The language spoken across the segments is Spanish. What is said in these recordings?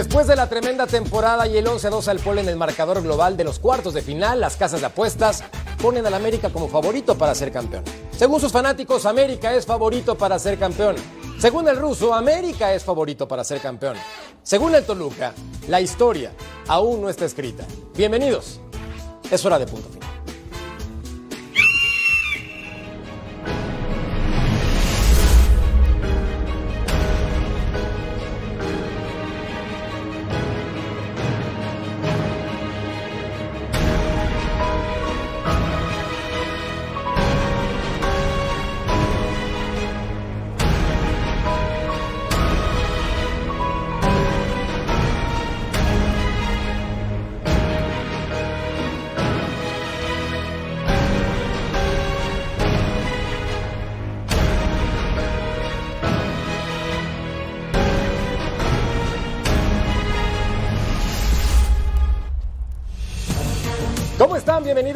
Después de la tremenda temporada y el 11-2 al pueblo en el marcador global de los cuartos de final, las casas de apuestas ponen al América como favorito para ser campeón. Según sus fanáticos, América es favorito para ser campeón. Según el ruso, América es favorito para ser campeón. Según el Toluca, la historia aún no está escrita. Bienvenidos. Es hora de punto final.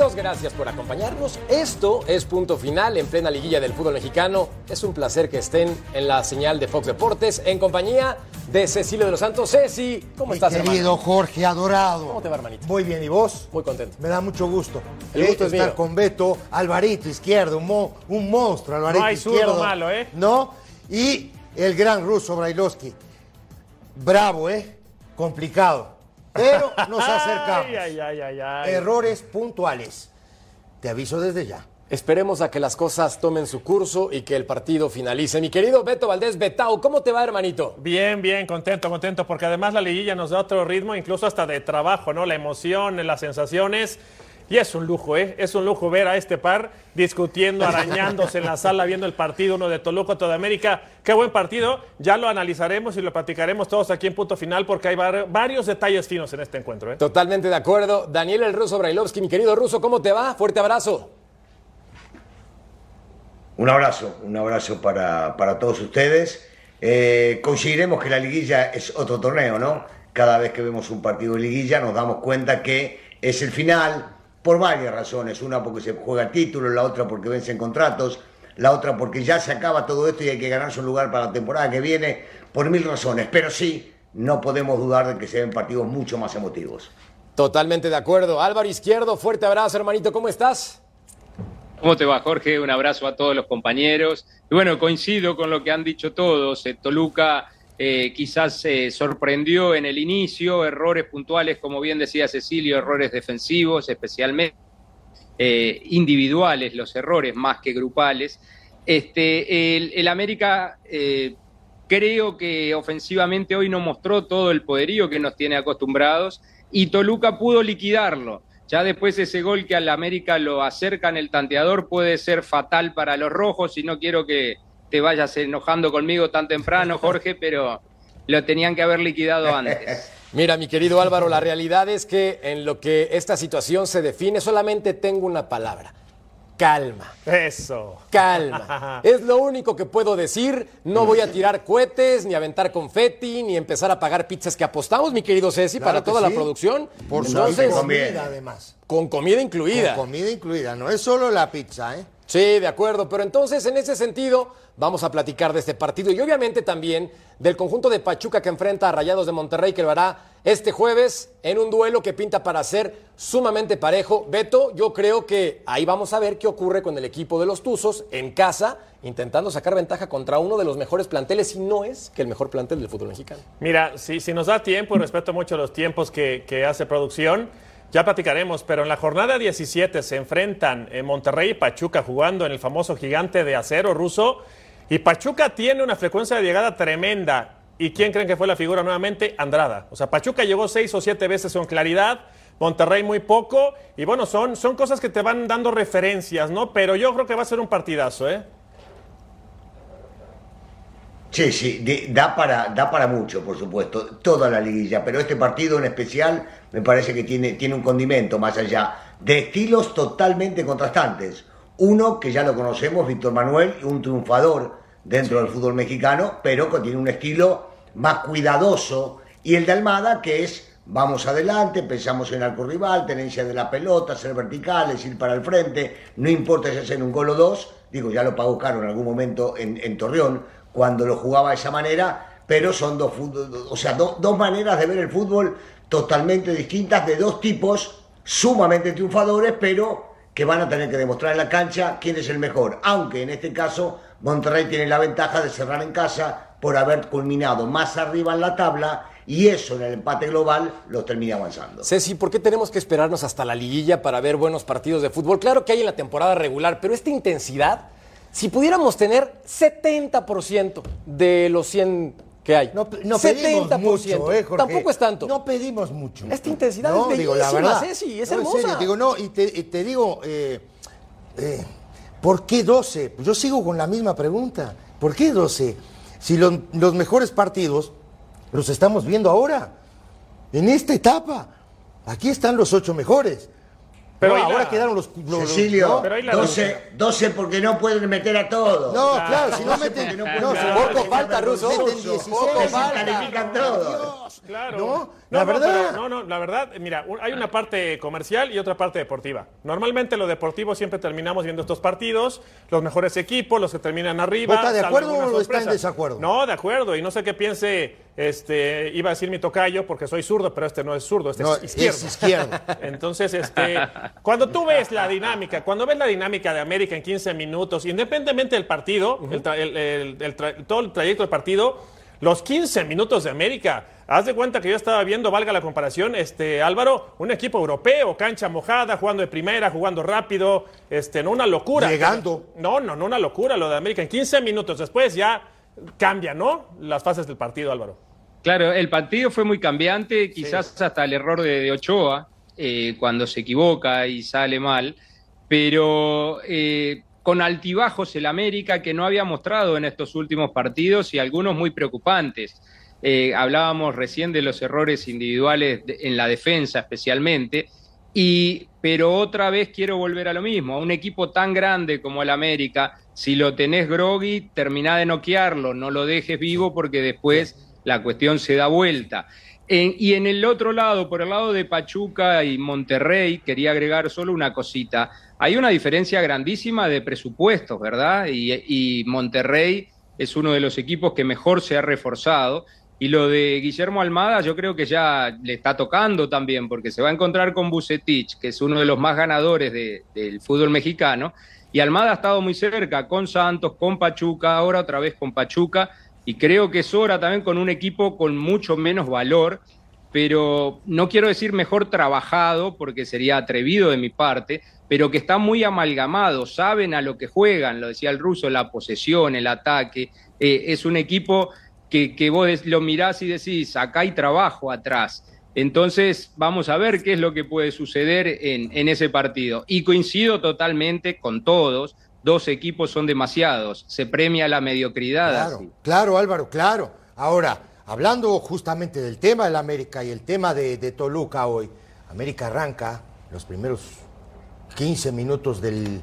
Bienvenidos, gracias por acompañarnos. Esto es punto final en plena liguilla del fútbol mexicano. Es un placer que estén en la señal de Fox Deportes en compañía de Cecilio de los Santos. Ceci, ¿cómo Mi estás, querido hermano? Jorge, adorado. ¿Cómo te va, hermanito? Muy bien, ¿y vos? Muy contento. Me da mucho gusto. El Eh, gusto es estar mío. con Beto, Alvarito izquierdo, un, mo- un monstruo, Alvarito No hay izquierdo. malo, ¿eh? ¿No? Y el gran ruso Brailovsky. Bravo, ¿eh? Complicado. Pero nos acercamos. Ay, ay, ay, ay, ay. Errores puntuales. Te aviso desde ya. Esperemos a que las cosas tomen su curso y que el partido finalice. Mi querido Beto Valdés Betao, ¿cómo te va, hermanito? Bien, bien, contento, contento, porque además la liguilla nos da otro ritmo, incluso hasta de trabajo, ¿no? La emoción, las sensaciones. Y es un lujo, ¿eh? Es un lujo ver a este par discutiendo, arañándose en la sala, viendo el partido, uno de Toluca, otro de América. Qué buen partido. Ya lo analizaremos y lo platicaremos todos aquí en punto final, porque hay var- varios detalles finos en este encuentro, ¿eh? Totalmente de acuerdo. Daniel el Ruso Brailovsky, mi querido Ruso, ¿cómo te va? Fuerte abrazo. Un abrazo, un abrazo para, para todos ustedes. Eh, coincidiremos que la liguilla es otro torneo, ¿no? Cada vez que vemos un partido de liguilla nos damos cuenta que es el final por varias razones. Una porque se juega el título, la otra porque vencen contratos, la otra porque ya se acaba todo esto y hay que ganarse un lugar para la temporada que viene, por mil razones. Pero sí, no podemos dudar de que se ven partidos mucho más emotivos. Totalmente de acuerdo. Álvaro Izquierdo, fuerte abrazo, hermanito, ¿cómo estás? ¿Cómo te va, Jorge? Un abrazo a todos los compañeros. Y bueno, coincido con lo que han dicho todos. Eh, Toluca eh, quizás se sorprendió en el inicio, errores puntuales, como bien decía Cecilio, errores defensivos, especialmente eh, individuales, los errores más que grupales. Este, el, el América eh, creo que ofensivamente hoy no mostró todo el poderío que nos tiene acostumbrados y Toluca pudo liquidarlo. Ya después ese gol que al América lo acerca en el tanteador puede ser fatal para los rojos y no quiero que te vayas enojando conmigo tan temprano, Jorge, pero lo tenían que haber liquidado antes. Mira, mi querido Álvaro, la realidad es que en lo que esta situación se define, solamente tengo una palabra. Calma. Eso. Calma. Es lo único que puedo decir. No voy a tirar cohetes, ni aventar confeti, ni empezar a pagar pizzas que apostamos, mi querido Ceci, Claro para que toda la producción. Por supuesto, conviene. comida además. con comida incluida. Con comida incluida, no es solo la pizza, ¿eh? Sí, de acuerdo, pero entonces en ese sentido vamos a platicar de este partido y obviamente también del conjunto de Pachuca que enfrenta a Rayados de Monterrey que lo hará este jueves en un duelo que pinta para ser sumamente parejo. Beto, yo creo que ahí vamos a ver qué ocurre con el equipo de los Tuzos en casa, intentando sacar ventaja contra uno de los mejores planteles y no es que el mejor plantel del fútbol mexicano. Mira, si, si nos da tiempo, y respeto mucho los tiempos que, que hace producción, ya platicaremos, pero en la jornada 17 se enfrentan en Monterrey y Pachuca jugando en el famoso gigante de acero ruso, y Pachuca tiene una frecuencia de llegada tremenda. ¿Y quién creen que fue la figura nuevamente? Andrada. O sea, Pachuca llegó seis o siete veces con claridad, Monterrey muy poco, y bueno, son, son cosas que te van dando referencias, ¿no? Pero yo creo que va a ser un partidazo, ¿eh? Sí, sí, da para, da para mucho, por supuesto, toda la liguilla, pero este partido en especial me parece que tiene, tiene un condimento más allá de estilos totalmente contrastantes. Uno que ya lo conocemos, Víctor Manuel, un triunfador dentro del fútbol mexicano, pero que tiene un estilo más cuidadoso, y el de Almada, que es vamos adelante, pensamos en arco rival, tenencia de la pelota, ser verticales, ir para el frente, no importa si hacen un gol o dos, digo, ya lo pagó caro en algún momento en, en Torreón, cuando lo jugaba de esa manera, pero son dos, o sea, do- dos maneras de ver el fútbol totalmente distintas, de dos tipos sumamente triunfadores, pero que van a tener que demostrar en la cancha quién es el mejor. Aunque en este caso Monterrey tiene la ventaja de cerrar en casa por haber culminado más arriba en la tabla y eso en el empate global los termina avanzando. Ceci, ¿por qué tenemos que esperarnos hasta la liguilla para ver buenos partidos de fútbol? Claro que hay en la temporada regular, pero esta intensidad, si pudiéramos tener 70% de los 100 que hay. No, no pedimos mucho, ¿eh, Jorge? Tampoco es tanto. No pedimos mucho. Esta intensidad no, es digo, la bellísima, verdad. Ceci, es No, en hermosa. serio, digo, no, y te, y te digo, eh, eh, ¿por qué 12? Pues yo sigo con la misma pregunta. ¿Por qué 12? Si los mejores partidos los estamos viendo ahora, en esta etapa. Aquí están los ocho mejores. Pero No, ahí la- ahora quedaron los... los- Cecilio, ¿no? Pero ahí la 12, 12 porque no pueden meter a todos. No, claro, si no 12 meten... porque no no, pueden si meter a poco todos. falta, Russo. Meten Poco 16, falta. Califican todos. Claro. No, No, la no, verdad. pero no, no, la verdad, mira, hay una parte comercial y otra parte deportiva. Normalmente lo deportivo siempre terminamos viendo estos partidos, los mejores equipos, los que terminan arriba. ¿Vota de acuerdo o está en desacuerdo? No, de acuerdo, y no sé qué piense, este, iba a decir mi tocayo porque soy zurdo, pero este no es zurdo, este No, es izquierdo. es izquierdo. Entonces, este, cuando tú ves la dinámica, cuando ves la dinámica de América en 15 minutos, independientemente del partido, el tra- el- el- el todo el trayecto del partido, los 15 minutos de América, haz de cuenta que yo estaba viendo, valga la comparación, este, Álvaro, un equipo europeo, cancha mojada, jugando de primera, jugando rápido, este, no una locura. Llegando. No, no, no una locura lo de América. En 15 minutos después ya cambia, ¿no? Las fases del partido, Álvaro. Claro, el partido fue muy cambiante, quizás hasta el error de, de Ochoa, eh, cuando se equivoca y sale mal, pero eh, con altibajos el América que no había mostrado en estos últimos partidos y algunos muy preocupantes. Eh, hablábamos recién de los errores individuales en la defensa especialmente, y, pero otra vez quiero volver a lo mismo, a un equipo tan grande como el América, si lo tenés groggy, terminá de noquearlo, no lo dejes vivo porque después la cuestión se da vuelta. Y en el otro lado, por el lado de Pachuca y Monterrey, quería agregar solo una cosita. Hay una diferencia grandísima de presupuestos, ¿verdad? Y Monterrey es uno de los equipos que mejor se ha reforzado. Y lo de Guillermo Almada yo creo que ya le está tocando también, porque se va a encontrar con Bucetich, que es uno de los más ganadores de- del fútbol mexicano. Y Almada ha estado muy cerca con Santos, con Pachuca, ahora otra vez con Pachuca. Y creo que es hora también con un equipo con mucho menos valor, pero no quiero decir mejor trabajado, porque sería atrevido de mi parte, pero que está muy amalgamado, saben a lo que juegan, lo decía el ruso, la posesión, el ataque. Eh, es un equipo que, que vos des- lo mirás y decís, acá hay trabajo atrás. Entonces, vamos a ver qué es lo que puede suceder en, en ese partido. Y coincido totalmente con todos, dos equipos son demasiados, se premia la mediocridad. Claro, así. claro, Álvaro, claro. Ahora, hablando justamente del tema del América y el tema de, de Toluca hoy, América arranca los primeros 15 minutos del,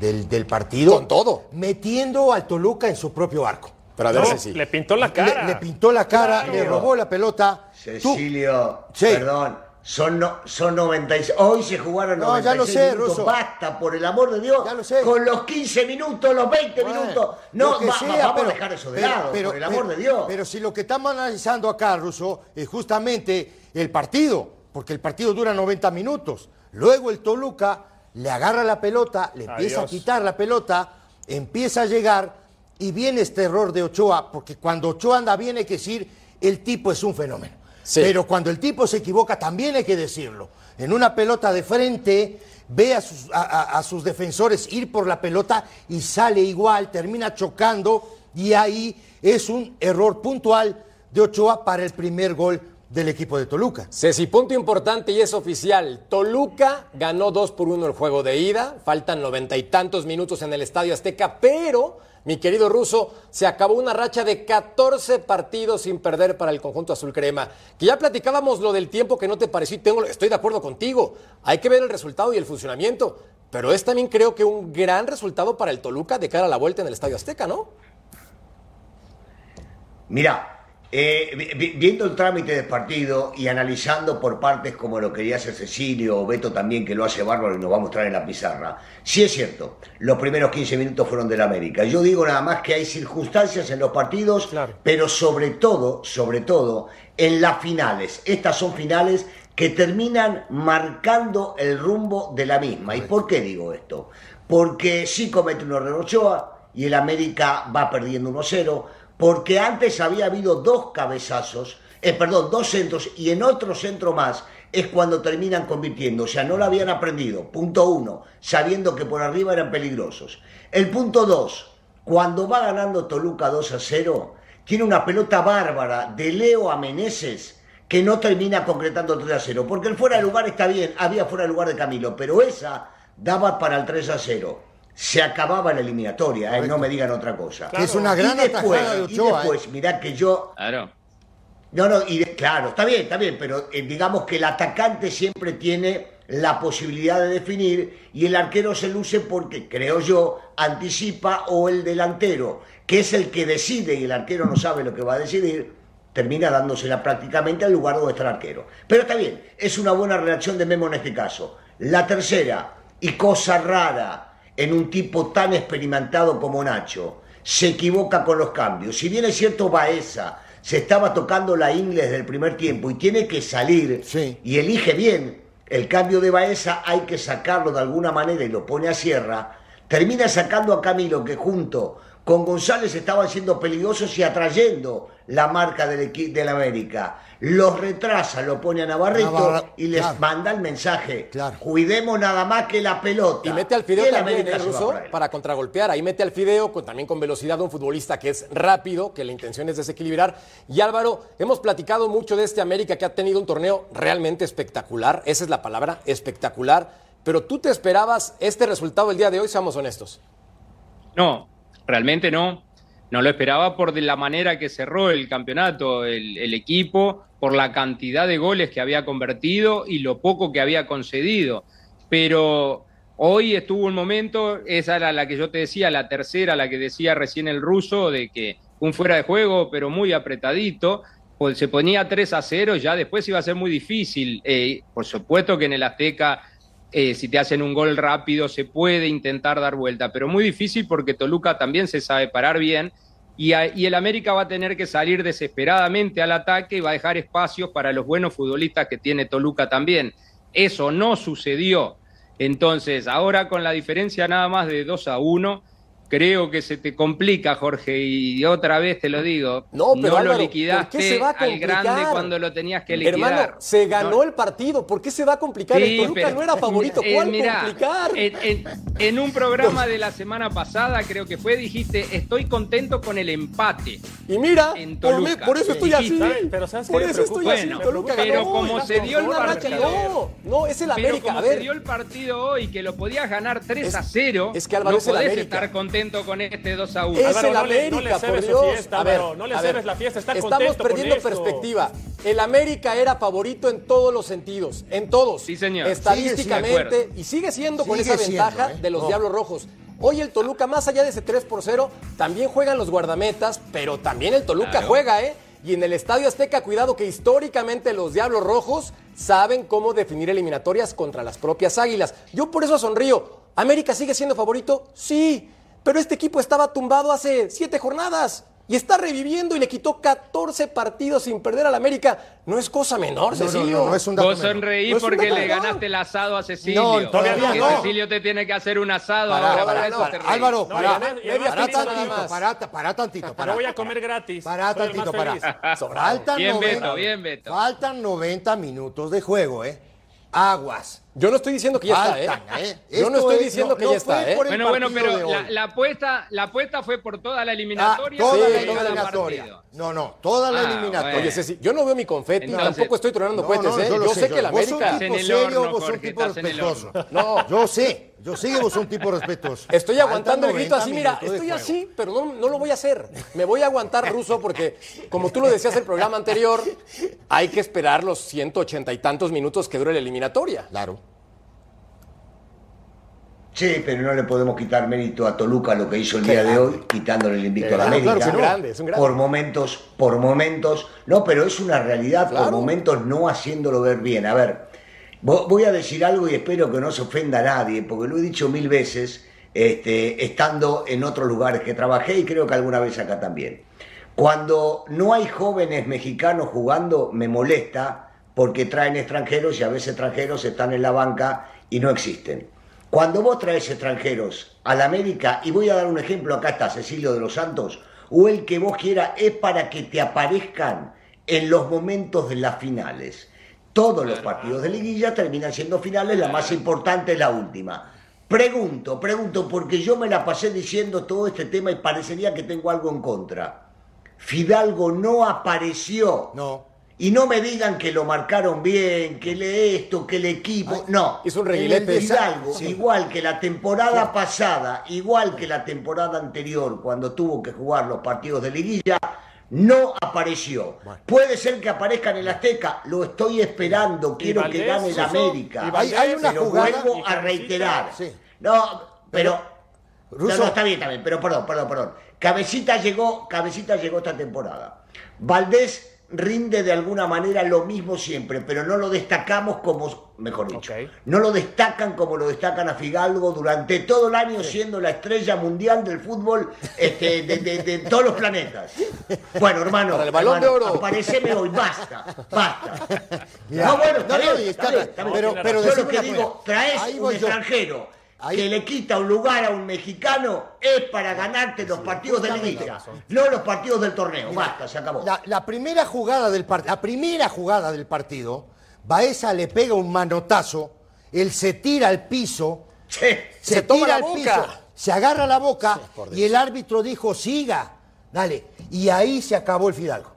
del- del partido. Con todo. Metiendo al Toluca en su propio arco. Pero a ver, No, Ceci. le pintó la cara. Le, le pintó la cara, Claro. le robó la pelota. Cecilio, Sí. perdón, son, no, son 96. Hoy se jugaron No, ya 96 lo sé, minutos. Russo. Basta, por el amor de Dios. Ya lo sé. Con los 15 minutos, los 20 Bueno, minutos. No, que va- sea, vamos pero- a dejar eso de pero- lado, pero- por el amor pero- de Dios. Pero si lo que estamos analizando acá, Russo, es justamente el partido, porque el partido dura 90 minutos. Luego el Toluca le agarra la pelota, le empieza Adiós. a quitar la pelota, empieza a llegar y viene este error de Ochoa, porque cuando Ochoa anda bien hay que decir, el tipo es un fenómeno. Sí. Pero cuando el tipo se equivoca también hay que decirlo. En una pelota de frente, ve a sus, a- a- a sus defensores ir por la pelota y sale igual, termina chocando y ahí es un error puntual de Ochoa para el primer gol del equipo de Toluca. Ceci, punto importante y es oficial. Toluca ganó 2 por 1 el juego de ida. Faltan noventa y tantos minutos en el Estadio Azteca, pero, mi querido Ruso, se acabó una racha de 14 partidos sin perder para el conjunto azul crema. Que ya platicábamos lo del tiempo que no te pareció y tengo, estoy de acuerdo contigo. Hay que ver el resultado y el funcionamiento. Pero es también creo que un gran resultado para el Toluca de cara a la vuelta en el Estadio Azteca, ¿no? Mira, eh, vi- viendo el trámite del partido y analizando por partes como lo quería hacer Cecilio o Beto también, que lo hace bárbaro y nos va a mostrar en la pizarra, sí es cierto, los primeros 15 minutos fueron del América. Yo digo nada más que hay circunstancias en los partidos, Claro. pero sobre todo, sobre todo, en las finales. Estas son finales que terminan marcando el rumbo de la misma. ¿Y por qué digo esto? Porque sí comete un error Ochoa y el América va perdiendo 1-0, porque antes había habido dos cabezazos, eh, perdón, dos centros y en otro centro más es cuando terminan convirtiendo. O sea, no lo habían aprendido. Punto uno, sabiendo que por arriba eran peligrosos. El punto dos, cuando va ganando Toluca 2 a 0, tiene una pelota bárbara de Leo a que no termina concretando 3 a 0. Porque el fuera de lugar está bien, había fuera de lugar de Camilo, pero esa daba para el 3 a 0. Se acababa la eliminatoria, eh, no me digan otra cosa. Es una gran y después, de y Ochoa. ¿eh? después, mirá que yo Claro. no, no, y de- claro, está bien, está bien, pero eh, digamos que el atacante siempre tiene la posibilidad de definir y el arquero se luce porque, creo yo, anticipa o el delantero, que es el que decide y el arquero no sabe lo que va a decidir, termina dándosela prácticamente al lugar donde está el arquero. Pero está bien, es una buena reacción de Memo en este caso. La tercera, y cosa rara en un tipo tan experimentado como Nacho, se equivoca con los cambios. Si bien es cierto Baeza se estaba tocando la ingle desde el primer tiempo y tiene que salir Sí. y elige bien el cambio de Baeza, hay que sacarlo de alguna manera y lo pone a sierra, termina sacando a Camilo que junto con González estaban siendo peligrosos y atrayendo la marca del del América. Los retrasa, lo pone a Navarrito Navarra- y les claro. manda el mensaje. Claro. Cuidemos nada más que la pelota. Y mete al Fideo el también, América ¿eh, para él. Para contragolpear. Ahí mete al Fideo con, también con velocidad un futbolista que es rápido, que la intención es desequilibrar. Y Álvaro, hemos platicado mucho de este América que ha tenido un torneo realmente espectacular. Esa es la palabra, espectacular. Pero tú te esperabas este resultado el día de hoy, seamos honestos. No, realmente no. No lo esperaba por la manera que cerró el campeonato el, el equipo, por la cantidad de goles que había convertido y lo poco que había concedido. Pero hoy estuvo un momento, esa era la que yo te decía, la tercera, la que decía recién el ruso, de que un fuera de juego, pero muy apretadito, pues se ponía 3 a 0, ya después iba a ser muy difícil. Eh, por supuesto que en el Azteca eh, si te hacen un gol rápido se puede intentar dar vuelta, pero muy difícil porque Toluca también se sabe parar bien y, y el América va a tener que salir desesperadamente al ataque y va a dejar espacios para los buenos futbolistas que tiene Toluca también. Eso no sucedió. Entonces, ahora con la diferencia nada más de 2 a 1, creo que se te complica, Jorge, y otra vez te lo digo, No, pero Álvaro, lo ¿por liquidaste qué se va a al grande cuando lo tenías que liquidar. Hermano, se ganó No, el partido. ¿Por qué se va a complicar? el Sí, Toluca pero- no era favorito. Eh, ¿Cuál mirá, complicar? En, en- en un programa de la semana pasada, creo que fue, dijiste, estoy contento con el empate. Y mira, en por, Toluca. por eso estoy así. Pero ¿sabes por eso estoy así. Bueno, Toluca pero ganó. como se dio el partido- No, no, es el Pero América. como A ver, se dio el partido hoy, que lo podías ganar 3 Es- a 0, es que Álvaro no es el podés América. estar contento con este 2 a 1. Es Álvaro, el no le- no América, le cebes por Dios. fiesta, a ver, Álvaro, no le a ver, cebes la fiesta, está Estamos con perdiendo perspectiva. El América era favorito en todos los sentidos, en todos. Sí, señor. Estadísticamente, y sigue siendo con Sigue esa siendo, ventaja ¿eh? de los No. Diablos Rojos. Hoy el Toluca, más allá de ese 3 por 0, también juegan los guardametas, pero también el Toluca Claro. juega, ¿eh? Y en el Estadio Azteca, cuidado que históricamente los Diablos Rojos saben cómo definir eliminatorias contra las propias Águilas. Yo por eso sonrío. ¿América sigue siendo favorito? Sí, pero este equipo estaba tumbado hace siete jornadas y está reviviendo y le quitó 14 partidos sin perder al América. No es cosa menor, No, no, Cecilio. no, no es un dato Vos menor. sonreí No un porque le menor. ganaste el asado a Cecilio. No, todavía no. Cecilio te tiene que hacer un asado Pará, ahora, pará, por eso no. Álvaro, No, pará, pará tantito, pará, pará tantito, pará. No voy a comer gratis. Pará tantito, pará. Faltan Bien, 90, Beto, bien, Beto. Faltan 90 minutos de juego, ¿eh? Aguas. Yo no estoy diciendo que ya Faltan, está, ¿eh? ¿eh? Yo no Esto estoy es- diciendo no- que no ya está, ¿eh? Bueno, bueno, pero la, la apuesta, la apuesta fue por toda la Ah, eliminatoria. toda Sí, la eliminatoria. No, no, toda la Ah, eliminatoria. bueno. Oye, Ceci, yo no veo mi confeti, Entonces- tampoco estoy tronando No, cohetes, no, ¿eh? yo sé que la yo- vos sos América... Tipo el serio, vos sos tipo respetuoso. No. Yo sé, yo sé que vos sos un tipo respetuoso. Estoy aguantando el grito 90 así, mira, estoy así, pero no, no lo voy a hacer. Me voy a aguantar ruso porque, como tú lo decías en el programa anterior, hay que esperar los 180 y tantos minutos que dure la eliminatoria. Claro. Sí, pero no le podemos quitar mérito a Toluca lo que hizo el día de hoy, quitándole el invicto a la Claro, América. claro, es un grande, es un grande. Por momentos, por momentos, no, pero es una realidad, Claro. por momentos no haciéndolo ver bien. A ver, voy a decir algo y espero que no se ofenda a nadie, porque lo he dicho mil veces, este, estando en otros lugares que trabajé y creo que alguna vez acá también. Cuando no hay jóvenes mexicanos jugando, me molesta porque traen extranjeros y a veces extranjeros están en la banca y no existen. Cuando vos traes extranjeros a la América, y voy a dar un ejemplo, acá está Cecilio de los Santos, o el que vos quieras, es para que te aparezcan en los momentos de las finales. Todos los partidos de liguilla terminan siendo finales, la más importante es la última. Pregunto, pregunto, porque yo me la pasé diciendo todo este tema y parecería que tengo algo en contra. Fidalgo no apareció. No. Y no me digan que lo marcaron bien, que le esto, que el equipo. no. hizo un reguilete. Fidalgo, Sí. igual que la temporada pasada, igual que la temporada anterior, cuando tuvo que jugar los partidos de liguilla, no apareció. Puede ser que aparezca en el Azteca, lo estoy esperando, quiero que gane el América. y Valdés, Hay- hay una pero jugada- vuelvo a reiterar. Sí. No, pero. No, no, está bien, está bien, pero perdón, perdón, perdón. Cabecita llegó, Cabecita llegó esta temporada. Valdés rinde de alguna manera lo mismo siempre, pero no lo destacamos como, mejor dicho, no lo destacan como lo destacan a Figalgo durante todo el año siendo la estrella mundial del fútbol este, de, de- de todos los planetas. Bueno, hermano, el Balón de hermano, Oro. apareceme hoy, basta, basta. No, bueno, está no, no, bien, y está está- bien, está bien. pero- pero yo lo que digo, traes un yo. Ahí- que le quita un lugar a un mexicano es para ganarte los partidos de liguilla, no los partidos del torneo. Basta, se acabó. La, la primera jugada del partido, la primera jugada del partido, Baeza le pega un manotazo, él se tira al piso, Sí. se, Se toma tira la al boca. piso, se agarra la boca y el árbitro dijo, siga, dale. Y ahí se acabó el Fidalgo.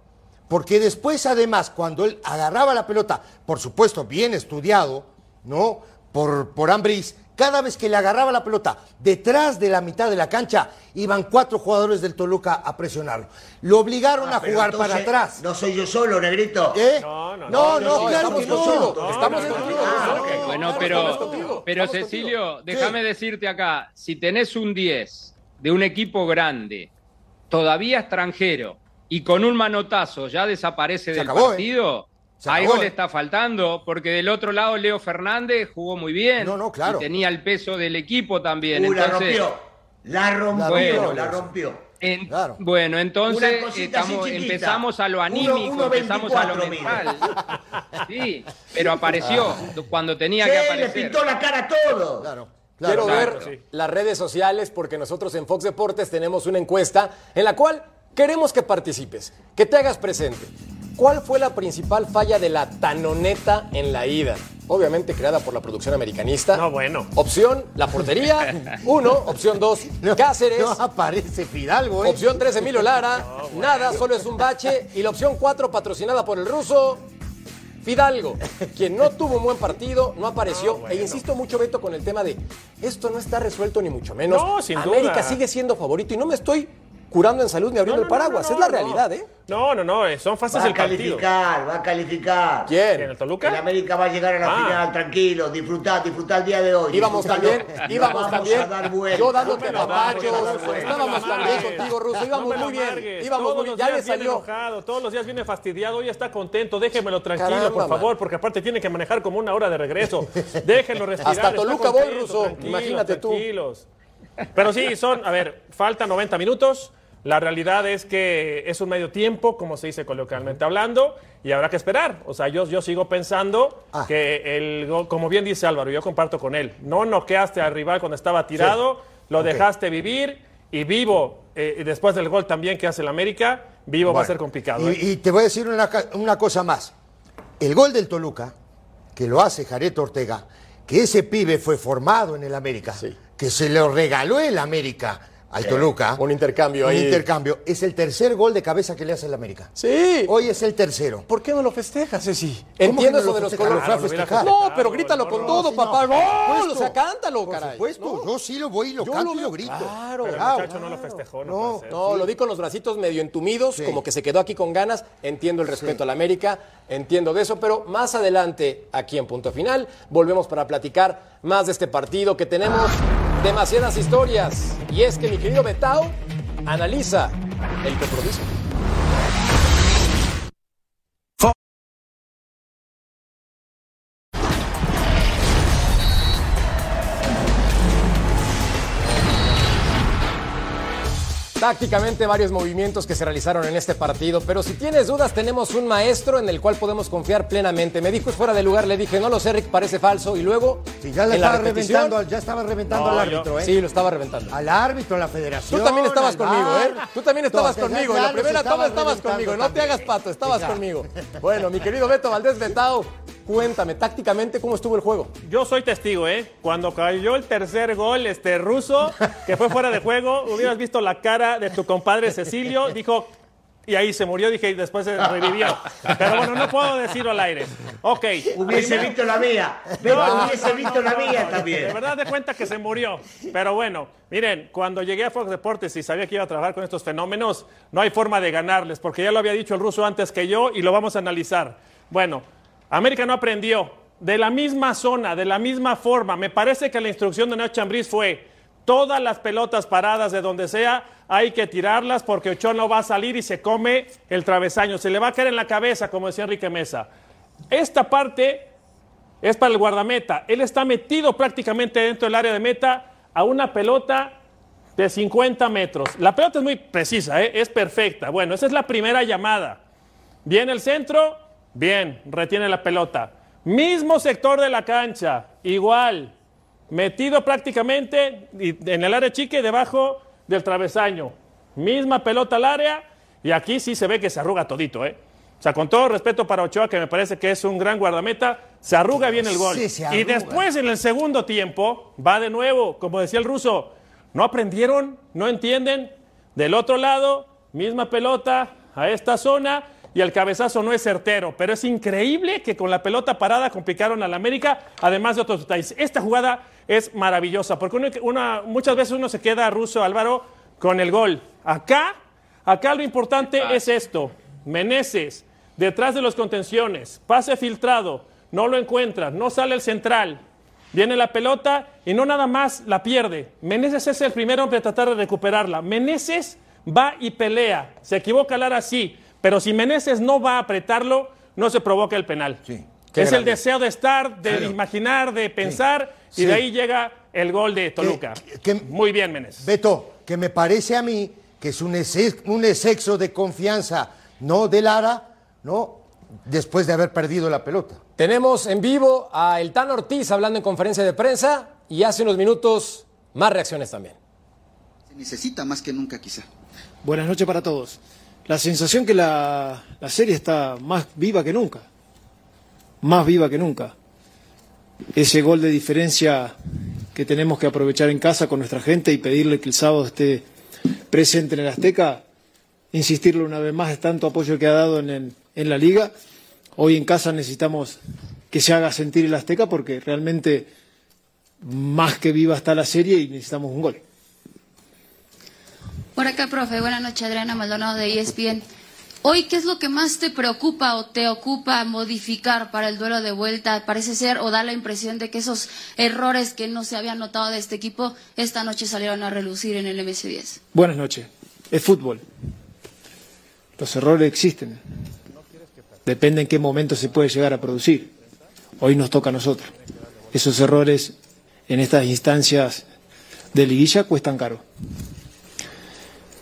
Porque después, además, cuando él agarraba la pelota, por supuesto, bien estudiado, ¿no? Por, por Ambriz, cada vez que le agarraba la pelota detrás de la mitad de la cancha, iban cuatro jugadores del Toluca a presionarlo. Lo obligaron Ah, a jugar entonces, para atrás. No soy yo solo, negrito. ¿Eh? No, no, no, no, no, no, claro estamos que no. contigo, estamos no, contigo. Ah, Russo. ok. Bueno, pero, pero Cecilio, déjame decirte acá, si tenés un 10 de un equipo grande, todavía extranjero, y con un manotazo ya desaparece Se del acabó, ¿eh? partido, algo le está faltando, porque del otro lado Leo Fernández jugó muy bien. No, no, claro. Y tenía el peso del equipo también. Uy, la entonces, rompió. La rompió, Bueno. la rompió. en- Claro. Bueno, entonces estamos- empezamos a lo anímico, uno empezamos a lo 24 mide. mental. Sí, pero apareció cuando tenía Sí, que le aparecer. pintó la cara a todo. Claro, Quiero claro. ver Exacto, sí. las redes sociales porque nosotros en Fox Deportes tenemos una encuesta en la cual queremos que participes, que te hagas presente. ¿Cuál fue la principal falla de la tanoneta en la ida? Obviamente creada por la producción americanista. No, bueno. Opción, la portería. Uno. Opción dos, Cáceres. No aparece Fidalgo, ¿eh? Opción 3, Emilio Lara. Nada, solo es un bache. Y la opción 4, patrocinada por el ruso, Fidalgo, quien no tuvo un buen partido, no apareció. E insisto mucho, Beto, con el tema de esto no está resuelto ni mucho menos. No, sin América duda. sigue siendo favorito y no me estoy curando en salud ni abriendo No, el no, paraguas. no, es la realidad, ¿eh? No, no, no, eh, son fases Va a del partido. calificar, va a calificar. ¿En ¿Quién? el Toluca? El América va a llegar a la Ah. final, tranquilo, disfrutar, disfrutar el día de hoy. Íbamos también, íbamos Vamos también. a dar vuelta. Yo dándote papachos, estábamos también contigo, Ruso. Íbamos muy bien. Íbamos todos muy bien. los Ya días le viene salió. enojado, todos los días viene fastidiado, hoy está contento, déjenmelo tranquilo, Caramba, por favor, man. porque aparte tiene que manejar como una hora de regreso. Déjenlo respirar. Hasta Toluca voy, Ruso, imagínate tú. Tranquilos. Pero sí, son, a ver, faltan 90 minutos. La realidad es que es un medio tiempo, como se dice coloquialmente hablando, y habrá que esperar. O sea, yo, yo sigo pensando Ah. que el como bien dice Álvaro, yo comparto con él, no noqueaste al rival cuando estaba tirado, lo dejaste vivir y vivo, eh, después del gol también que hace el América, vivo va a ser complicado. Y, ¿eh? y te voy a decir una, una cosa más. El gol del Toluca, que lo hace Jareto Ortega, que ese pibe fue formado en el América, Sí. que se lo regaló el América al Toluca. Un intercambio un ahí. intercambio. Es el tercer gol de cabeza que le hace el América. Sí. Hoy es el tercero. ¿Por qué no lo festejas, Ceci? ¿Cómo que Entiendo eso de los colores. Lo fue a Claro, lo hubiera festejar. No, pero grítalo con todo, papá. no, por ¡Gol! supuesto. O sea, cántalo, Por caray. supuesto, No. yo sí lo voy y lo canto y lo grito. Claro. Pero el muchacho no lo festejó, no, No, lo di con los bracitos medio entumidos, como que se quedó aquí con ganas. Entiendo el respeto a la América, entiendo de eso, pero más adelante, aquí en Punto Final, volvemos para platicar más de este partido que tenemos demasiadas historias. Y es que mi querido Betao analiza el compromiso. Tácticamente varios movimientos que se realizaron en este partido, pero si tienes dudas tenemos un maestro en el cual podemos confiar plenamente. Me dijo es fuera de lugar, le dije, no lo sé, Rick, parece falso y luego Sí, ya, le en estaba reventando, ya estaba reventando No, al yo- árbitro, ¿eh? Sí, lo estaba reventando. Al árbitro, a la federación. Tú también estabas conmigo. ¿eh? Tú también estabas Entonces, conmigo. En la primera toma estabas conmigo. No te hagas pato, estabas conmigo. Bueno, mi querido Beto Valdés Betao, cuéntame tácticamente cómo estuvo el juego. Yo soy testigo, ¿eh? Cuando cayó el tercer gol, este ruso, que fue fuera de juego, hubieras visto la cara de tu compadre Cecilio, dijo, y ahí se murió, dije, y después se revivió. Pero bueno, no puedo decirlo al aire. Ok. Hubiese primero- visto la mía. Beto hubiese visto la mía De también. verdad de cuenta que se murió. Pero bueno, miren, cuando llegué a Fox Deportes y sabía que iba a trabajar con estos fenómenos, no hay forma de ganarles, porque ya lo había dicho el ruso antes que yo y lo vamos a analizar. Bueno, América no aprendió. De la misma zona, de la misma forma, me parece que la instrucción de Nacho Ambriz fue todas las pelotas paradas de donde sea, hay que tirarlas porque Ochoa no va a salir y se come el travesaño. Se le va a caer en la cabeza, como decía Enrique Mesa. Esta parte es para el guardameta. Él está metido prácticamente dentro del área de meta a una pelota de 50 metros. La pelota es muy precisa, ¿eh? es perfecta. Bueno, esa es la primera llamada. Viene el centro, bien, retiene la pelota. Mismo sector de la cancha, igual, metido prácticamente en el área chica y debajo del travesaño. Misma pelota al área y aquí sí se ve que se arruga todito, ¿eh? O sea, con todo respeto para Ochoa, que me parece que es un gran guardameta, se arruga bien el gol. Sí, se y después en el segundo tiempo va de nuevo, como decía el ruso, ¿no aprendieron? ¿No entienden? Del otro lado, misma pelota a esta zona y el cabezazo no es certero, pero es increíble que con la pelota parada complicaron al América, además de otros detalles. Esta jugada es maravillosa, porque uno- una- muchas veces uno se queda ruso, Álvaro, con el gol. Acá, acá lo importante es esto. Meneses, detrás de los contenciones, pase filtrado, no lo encuentra, no sale el central. Viene la pelota y no nada más la pierde. Meneses es el primer hombre a tratar de recuperarla. Meneses va y pelea. Se equivoca Lara, sí. Pero si Meneses no va a apretarlo, no se provoca el penal. Sí. Qué Es el deseo de estar, de imaginar, de pensar, y Sí. de ahí llega el gol de Toluca. que- Muy bien, Meneses. Beto, que me parece a mí que es un, exe- un exceso de confianza, no de Lara, ¿no? Después de haber perdido la pelota. Tenemos en vivo a El Tan Ortiz hablando en conferencia de prensa y hace unos minutos más reacciones también. Se necesita más que nunca quizá. Buenas noches para todos. La sensación que la, la serie está más viva que nunca. Más viva que nunca. Ese gol de diferencia que tenemos que aprovechar en casa con nuestra gente y pedirle que el sábado esté presente en el Azteca, insistirle una vez más tanto apoyo que ha dado en, el- en la liga. Hoy en casa necesitamos que se haga sentir el Azteca porque realmente más que viva está la serie y necesitamos un gol. Por acá, profe. Buenas noches, Adriana Maldonado de ESPN. Hoy, ¿qué es lo que más te preocupa o te ocupa modificar para el duelo de vuelta? Parece ser o da la impresión de que esos errores que no se habían notado de este equipo esta noche salieron a relucir en el MS10. Buenas noches. Es fútbol. Los errores existen. Depende en qué momento se puede llegar a producir. Hoy nos toca a nosotros. Esos errores en estas instancias de liguilla cuestan caro.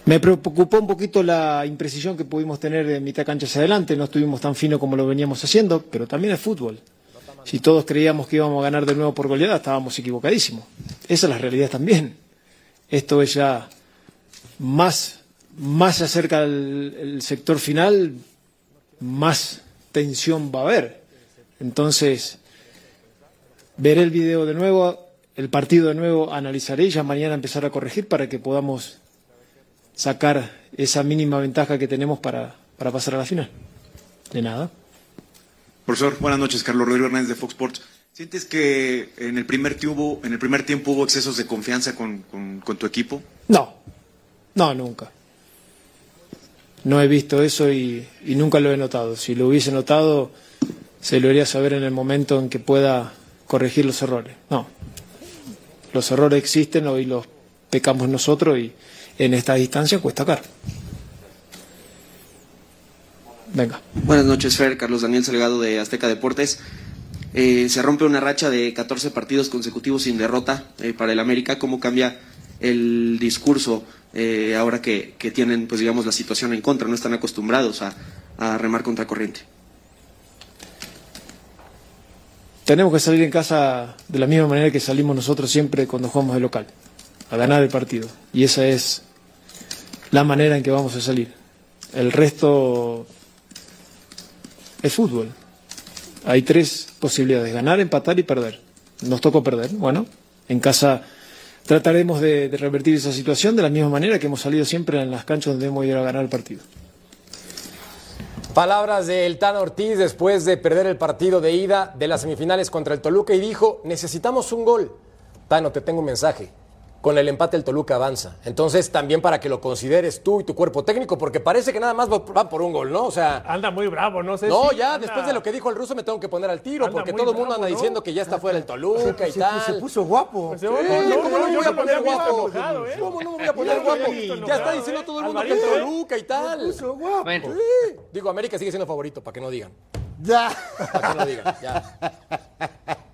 Me preocupó un poquito la imprecisión que pudimos tener de mitad cancha hacia adelante. No estuvimos tan fino como lo veníamos haciendo, pero también es fútbol. Si todos creíamos que íbamos a ganar de nuevo por goleada, estábamos equivocadísimos. Esa es la realidad también. Esto es ya más, más se acerca el, sector final, más tensión va a haber. Entonces, veré el video de nuevo, el partido de nuevo, analizaré y ya mañana empezar a corregir para que podamos sacar esa mínima ventaja que tenemos para, para pasar a la final. De nada. Profesor, buenas noches. Carlos Rodrigo Hernández de Fox Sports. ¿Sientes que en el primer tiempo, en el primer tiempo hubo excesos de confianza con, con- con tu equipo? No, no, nunca. No he visto eso y, y nunca lo he notado. Si lo hubiese notado, se lo haría saber en el momento en que pueda corregir los errores. No. los errores existen, hoy los pecamos nosotros y en esta distancia cuesta caro. Venga. Buenas noches, Fer. Carlos Daniel Salgado de Azteca Deportes. Eh, se rompe una racha de 14 partidos consecutivos sin derrota eh, para el América. ¿Cómo cambia el discurso eh, ahora que, que, tienen, pues digamos, la situación en contra? No están acostumbrados a, a remar contra corriente. Tenemos que salir en casa de la misma manera que salimos nosotros siempre cuando jugamos de local, a ganar el partido. Y esa es la manera en que vamos a salir. El resto es fútbol. Hay tres posibilidades, ganar, empatar y perder. Nos tocó perder. Bueno, en casa trataremos de, revertir esa situación de la misma manera que hemos salido siempre en las canchas donde hemos ido a ganar el partido. Palabras de El Tan Ortiz después de perder el partido de ida de las semifinales contra el Toluca y dijo, necesitamos un gol. Tano, te tengo un mensaje. Con el empate el Toluca avanza. Entonces también para que lo consideres tú y tu cuerpo técnico, porque parece que nada más va por un gol, ¿no? O sea... Anda muy bravo, no sé No, si ya anda... después de lo que dijo el ruso me tengo que poner al tiro, Anda porque todo el mundo anda ¿no? diciendo que ya está fuera el Toluca Se, y se- tal. se puso guapo. Sí, no, no, ¿Cómo no, no me voy a poner guapo? ¿Cómo no me voy a poner guapo? Ya está diciendo ¿eh? todo el mundo que el ¿eh? Toluca y tal. Puso guapo. Sí. Digo, América sigue siendo favorito, para que no digan. Ya. Para que no digan, ya.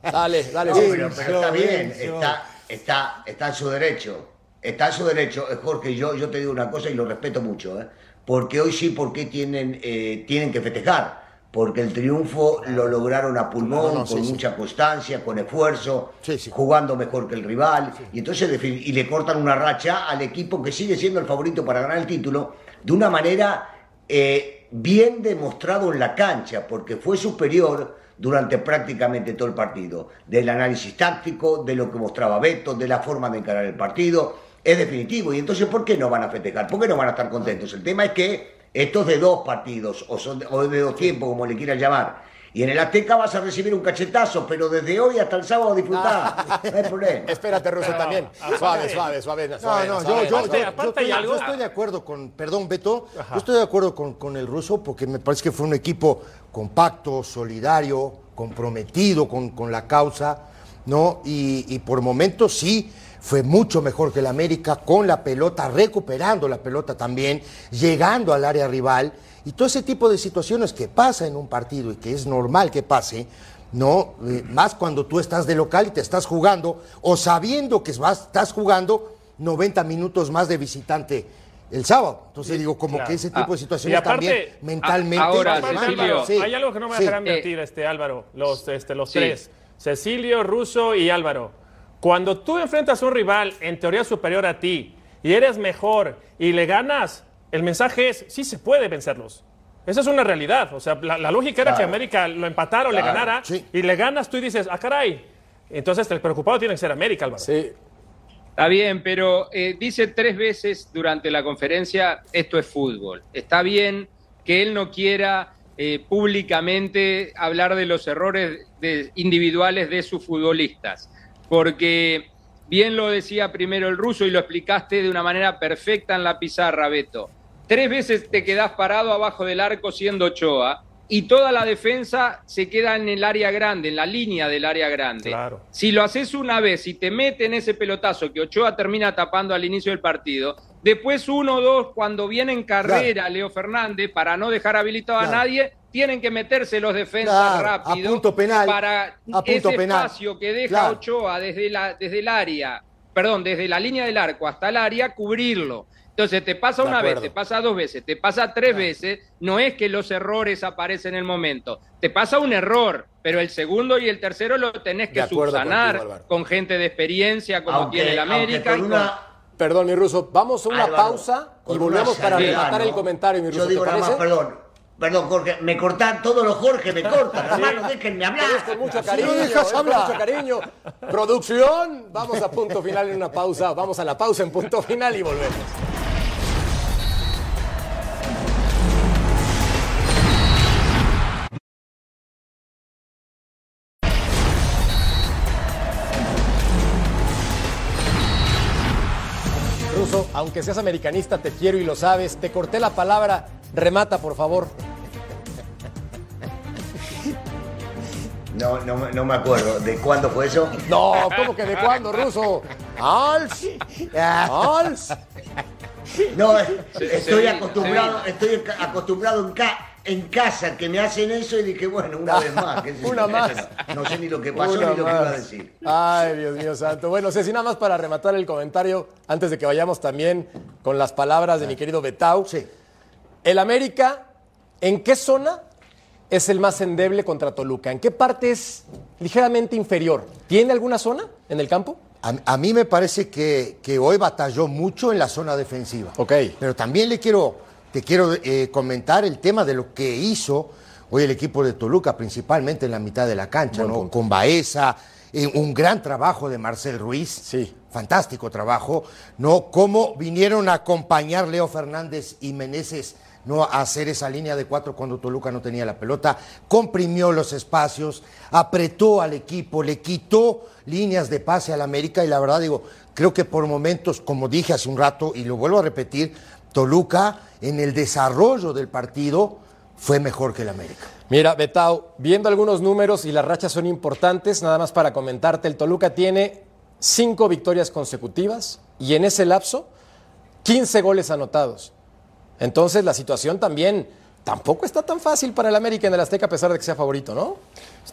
Dale, dale. Sí. pero está bien, está, está, está en su derecho. Está en su derecho. Jorge, yo, yo te digo una cosa y lo respeto mucho, ¿eh? Porque hoy sí, porque tienen, eh, tienen que festejar? Porque el triunfo lo lograron a pulmón, No, no, sí, con sí. mucha constancia, con esfuerzo, Sí, jugando mejor que el rival. Y entonces y le cortan una racha al equipo que sigue siendo el favorito para ganar el título de una manera eh, bien demostrado en la cancha, porque fue superior durante prácticamente todo el partido. Del análisis táctico, de lo que mostraba Beto, de la forma de encarar el partido. Es definitivo. Y entonces, ¿por qué no van a festejar? ¿Por qué no van a estar contentos? El tema es que esto es de dos partidos, o, son, o de dos tiempos, como le quieran llamar. Y en el Azteca vas a recibir un cachetazo, pero desde hoy hasta el sábado disfrutar. No hay problema. Espérate, Ruso, también. Suave, suave, suave. No, suave, no, yo, suave, yo, yo, Aparte- yo aparte estoy, yo estoy de acuerdo con, perdón, Beto, yo estoy de acuerdo con, con el ruso porque me parece que fue un equipo compacto, solidario, comprometido con, con la causa, ¿no? Y, y por momentos sí fue mucho mejor que el América con la pelota, recuperando la pelota también, llegando al área rival. Y todo ese tipo de situaciones que pasa en un partido y que es normal que pase, ¿no? Eh, más cuando tú estás de local y te estás jugando, o sabiendo que vas- estás jugando 90 minutos más de visitante el sábado. Entonces digo, como claro. que ese tipo de situaciones aparte, también mentalmente. a- ahora, Aparte, Cecilio. Álvaro, Sí. hay algo que no me Sí. dejarán Eh, mentir, este Álvaro, los, este, los tres, Cecilio, Russo y Álvaro. Cuando tú enfrentas a un rival en teoría superior a ti y eres mejor y le ganas, el mensaje es, sí se puede vencerlos. Esa es una realidad. O sea, la, la lógica era que. América lo empatara o le ganara sí. y le ganas tú y dices, ah, caray. Entonces el preocupado tiene que ser América, Álvaro. Sí. Está bien, pero eh, dice tres veces durante la conferencia, esto es fútbol. Está bien que él no quiera eh, públicamente hablar de los errores de- individuales de sus futbolistas, porque bien lo decía primero el ruso y lo explicaste de una manera perfecta en la pizarra, Beto. Tres veces te quedás parado abajo del arco siendo Ochoa y toda la defensa se queda en el área grande, en la línea del área grande. Claro. Si lo haces una vez y te meten ese pelotazo que Ochoa termina tapando al inicio del partido, después uno o dos, cuando viene en carrera Leo Fernández, para no dejar habilitado Claro. a nadie, tienen que meterse los defensas Claro, a rápido punto penal, para a punto ese penal. espacio que deja. Ochoa desde, la, desde el área, perdón, desde la línea del arco hasta el área, cubrirlo. Entonces te pasa una vez, te pasa dos veces, te pasa tres veces, no es que los errores aparecen en el momento, te pasa un error, pero el segundo y el tercero lo tenés que subsanar contigo, con gente de experiencia como Aunque- tiene el América. con- Perdón, mi ruso. Vamos a una Álvaro, pausa y volvemos para rematar el comentario, mi ruso. Yo digo ¿Te nada más, perdón. Perdón, Jorge, me cortan, todos los Jorge me cortan, hermano, déjenme hablar. Es con mucho cariño, no dejas es con mucho cariño. Producción, vamos a punto final en una pausa. Vamos a la pausa en punto final y volvemos. Aunque seas americanista, te quiero y lo sabes. Te corté la palabra. Remata, por favor. No, no, me- no me acuerdo. ¿De cuándo fue eso? No, ¿cómo que de cuándo, Ruso? ¡Als! ¡Als! No, estoy acostumbrado, estoy acostumbrado en, ca- en casa que me hacen eso y dije, bueno, una vez más. qué. Una más. No sé ni lo que pasó Una ni lo que iba a decir. Ay, Dios mío santo. Bueno, Ceci, nada más para rematar el comentario, antes de que vayamos también con las palabras de mi querido Betau. Sí. El América, ¿en qué zona es el más endeble contra Toluca? ¿En qué parte es ligeramente inferior? ¿Tiene alguna zona en el campo? A, a mí me parece que, que hoy batalló mucho en la zona defensiva. Ok. Pero también le quiero, te quiero eh, comentar el tema de lo que hizo hoy el equipo de Toluca, principalmente en la mitad de la cancha, Buen ¿no? punto. Con Baeza, eh, un gran trabajo de Marcel Ruiz. Sí. Fantástico trabajo, ¿no? Cómo vinieron a acompañar Leo Fernández y Meneses, ¿no? A hacer esa línea de cuatro cuando Toluca no tenía la pelota, comprimió los espacios, apretó al equipo, le quitó líneas de pase al América y la verdad digo, creo que por momentos, como dije hace un rato y lo vuelvo a repetir, Toluca en el desarrollo del partido fue mejor que el América. Mira, Betao, viendo algunos números y las rachas son importantes, nada más para comentarte, el Toluca tiene cinco victorias consecutivas y en ese lapso 15 goles anotados. Entonces la situación también tampoco está tan fácil para el América en el Azteca a pesar de que sea favorito, ¿no?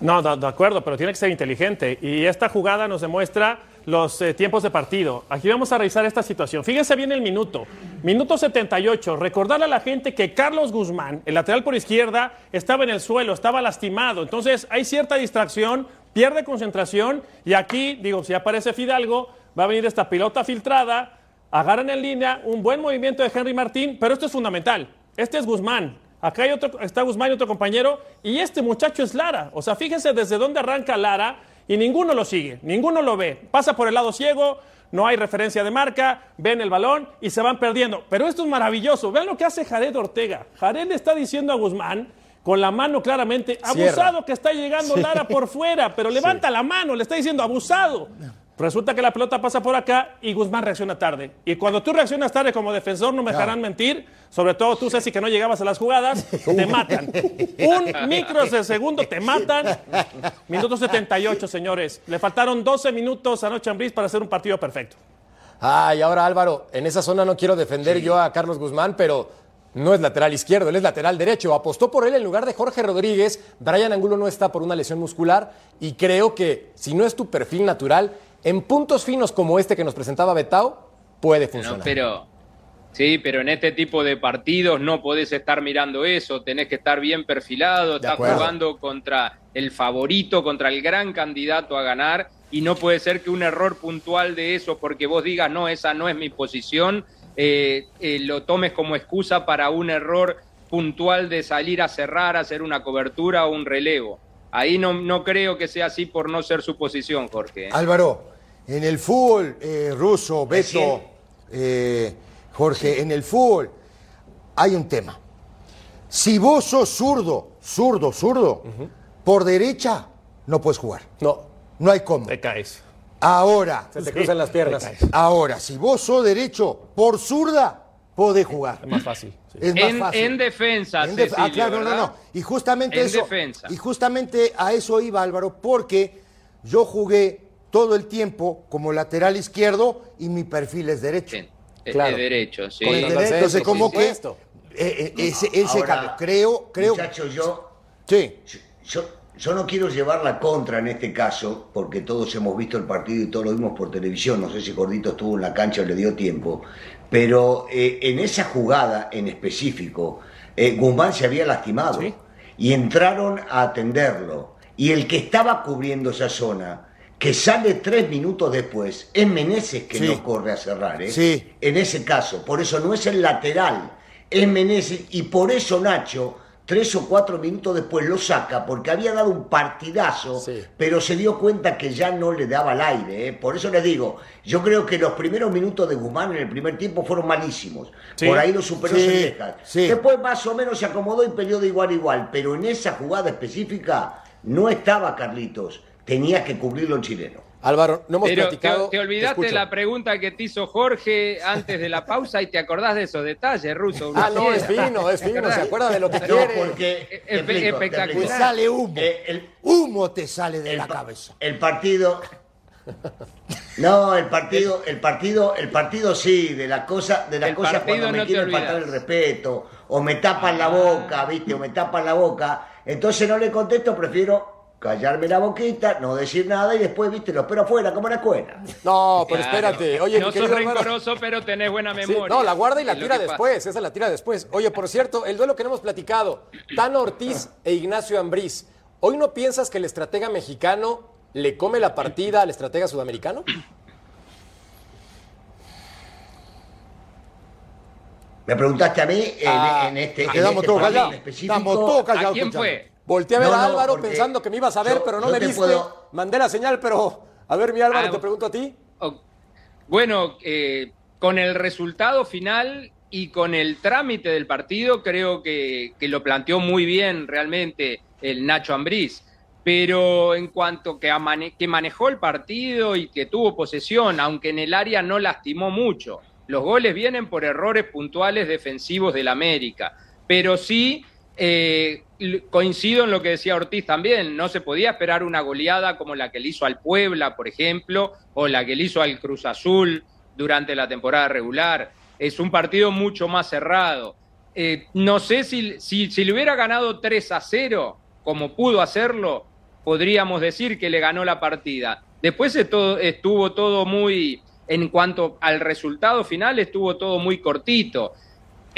No, de, de acuerdo, pero tiene que ser inteligente. Y esta jugada nos demuestra los eh, tiempos de partido. Aquí vamos a revisar esta situación. Fíjense bien el minuto. Minuto 78. Recordarle a la gente que Carlos Guzmán, el lateral por izquierda, estaba en el suelo, estaba lastimado. Entonces hay cierta distracción, pierde concentración. Y aquí, digo, si aparece Fidalgo, va a venir esta pilota filtrada, agarran en línea, un buen movimiento de Henry Martín, pero esto es fundamental. Este es Guzmán. Acá hay otro, está Guzmán y otro compañero, y este muchacho es Lara. O sea, fíjense desde dónde arranca Lara y ninguno lo sigue, ninguno lo ve. Pasa por el lado ciego, no hay referencia de marca, ven el balón y se van perdiendo. Pero esto es maravilloso. Vean lo que hace Jared Ortega. Jared le está diciendo a Guzmán, con la mano claramente, Cierra. abusado que está llegando Lara por fuera, pero levanta la mano, le está diciendo abusado. Resulta que la pelota pasa por acá y Guzmán reacciona tarde. Y cuando tú reaccionas tarde como defensor, no me dejarán mentir, sobre todo tú, Ceci, que no llegabas a las jugadas, te matan. Un micro de segundo te matan. Minuto 78, señores. Le faltaron 12 minutos a Noche Ambriz para hacer un partido perfecto. Ay, ahora Álvaro, en esa zona no quiero defender yo a Carlos Guzmán, pero no es lateral izquierdo, él es lateral derecho. Apostó por él en lugar de Jorge Rodríguez. Brian Angulo no está por una lesión muscular y creo que si no es tu perfil natural, en puntos finos como este que nos presentaba Betao, puede No, funcionar. pero sí, pero en este tipo de partidos no podés estar mirando eso, tenés que estar bien perfilado, estás jugando contra el favorito, contra el gran candidato a ganar y no puede ser que un error puntual de eso, porque vos digas, no, esa no es mi posición, eh, eh, lo tomes como excusa para un error puntual de salir a cerrar, hacer una cobertura o un relevo. Ahí no, no creo que sea así por no ser su posición, Jorge. ¿eh? Álvaro, en el fútbol eh, ruso, Beto, eh, Jorge, en el fútbol hay un tema. Si vos sos zurdo, zurdo, zurdo, por derecha no puedes jugar. No, No hay cómo. Te caes. Ahora, se te cruzan las piernas. ahora, si vos sos derecho, por zurda, podés jugar. Es más fácil. Sí. Es más En, fácil. en defensa, En def- ah, claro, no, no, ¿verdad? no. Y justamente En eso. defensa. Y justamente a eso iba Álvaro, porque yo jugué todo el tiempo como lateral izquierdo y mi perfil es derecho. Es Claro. de derecho, sí. Con el ¿Entendés? Entonces, como que eh, eh, ese, ese Ahora, cambio. Creo, creo. Muchachos, yo, Sí. yo, yo no quiero llevar la contra en este caso, porque todos hemos visto el partido y todos lo vimos por televisión. No sé si Gordito estuvo en la cancha o le dio tiempo. Pero eh, en esa jugada en específico, eh, Guzmán se había lastimado Sí. y entraron a atenderlo. Y el que estaba cubriendo esa zona, que sale tres minutos después, es Meneses que Sí. no corre a cerrar. ¿eh? Sí. En ese caso, por eso no es el lateral, es Meneses y por eso Nacho, tres o cuatro minutos después lo saca, porque había dado un partidazo, Sí. pero se dio cuenta que ya no le daba el aire. ¿eh? Por eso les digo, yo creo que los primeros minutos de Guzmán en el primer tiempo fueron malísimos. Sí. Por ahí lo superó Sí, Sendejas. sí. Después más o menos se acomodó y peleó de igual a igual, pero en esa jugada específica no estaba Carlitos, tenía que cubrirlo en chileno. Álvaro, no hemos Pero platicado. te, te olvidaste escucho. la pregunta que te hizo Jorge antes de la pausa y te acordás de esos detalles, Ruso. Ah, no, es fino, es ¿Te fino, se acuerda de lo que No, quiere. porque Espe- te explico, te espectacular. Te sale humo. Eh, el, Humo te sale de el la cabeza. El partido. No, el partido, el partido, el partido sí, de la cosa, de la El cosa cuando me no te quieren faltar el respeto, o me tapan la Ah. boca, viste, o me tapan la boca, entonces no le contesto, prefiero callarme la boquita, no decir nada y después, viste, lo espero afuera, como la escuela. No, pero Claro. espérate. Oye, no sos rencoroso, pero tenés buena Sí, memoria. no, la guarda y la tira después, esa la tira después. Oye, por cierto, el duelo que no hemos platicado, Tano Ortiz e Ignacio Ambriz. ¿Hoy no piensas que el estratega mexicano le come la partida al estratega sudamericano? Me preguntaste a mí en, Ah, en este, en quedamos este todos partido callados. en específico. Todos ¿A callados. quién fue? Volteé a ver No, a Álvaro pensando que me ibas a ver, yo- pero no me te viste. puedo- Mandé la señal, pero a ver, mi Álvaro, Ah, te pregunto a ti. Bueno, eh, con el resultado final y con el trámite del partido, creo que, que lo planteó muy bien realmente el Nacho Ambriz. Pero en cuanto que, mane- que manejó el partido y que tuvo posesión, aunque en el área no lastimó mucho, los goles vienen por errores puntuales defensivos del América. Pero sí eh, coincido en lo que decía Ortiz también, no se podía esperar una goleada como la que le hizo al Puebla, por ejemplo, o la que le hizo al Cruz Azul durante la temporada regular. Es un partido mucho más cerrado. Eh, no sé si, si, si le hubiera ganado 3 a 0, como pudo hacerlo, podríamos decir que le ganó la partida. Después estuvo todo muy, en cuanto al resultado final, estuvo todo muy cortito.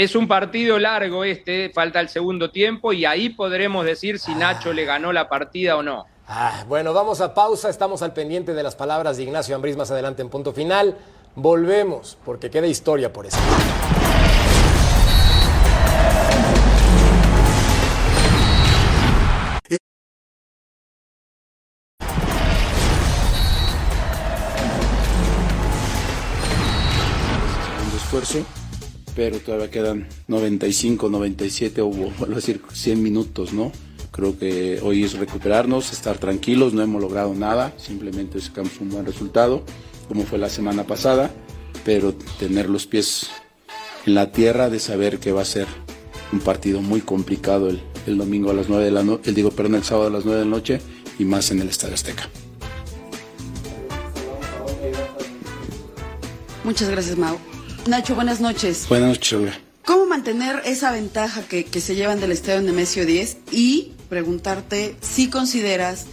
Es un partido largo este, falta el segundo tiempo y ahí podremos decir si Nacho le ganó la partida o no. Ah, bueno, vamos a pausa. Estamos al pendiente de las palabras de Ignacio Ambriz más adelante en punto final. Volvemos, porque queda historia por eso. segundo esfuerzo, pero todavía quedan 95, 97 o vuelvo a decir 100 minutos, ¿no? Creo que hoy es recuperarnos, estar tranquilos, no hemos logrado nada, simplemente sacamos un buen resultado, como fue la semana pasada, pero tener los pies en la tierra de saber que va a ser un partido muy complicado el, el domingo a las 9 de la noche, el digo, perdón, el sábado a las 9 de la noche y más en el Estadio Azteca. Muchas gracias, Mau. Nacho, buenas noches. Buenas noches, Olga. ¿Cómo mantener esa ventaja que, que se llevan del estadio Nemesio 10? Y preguntarte si consideras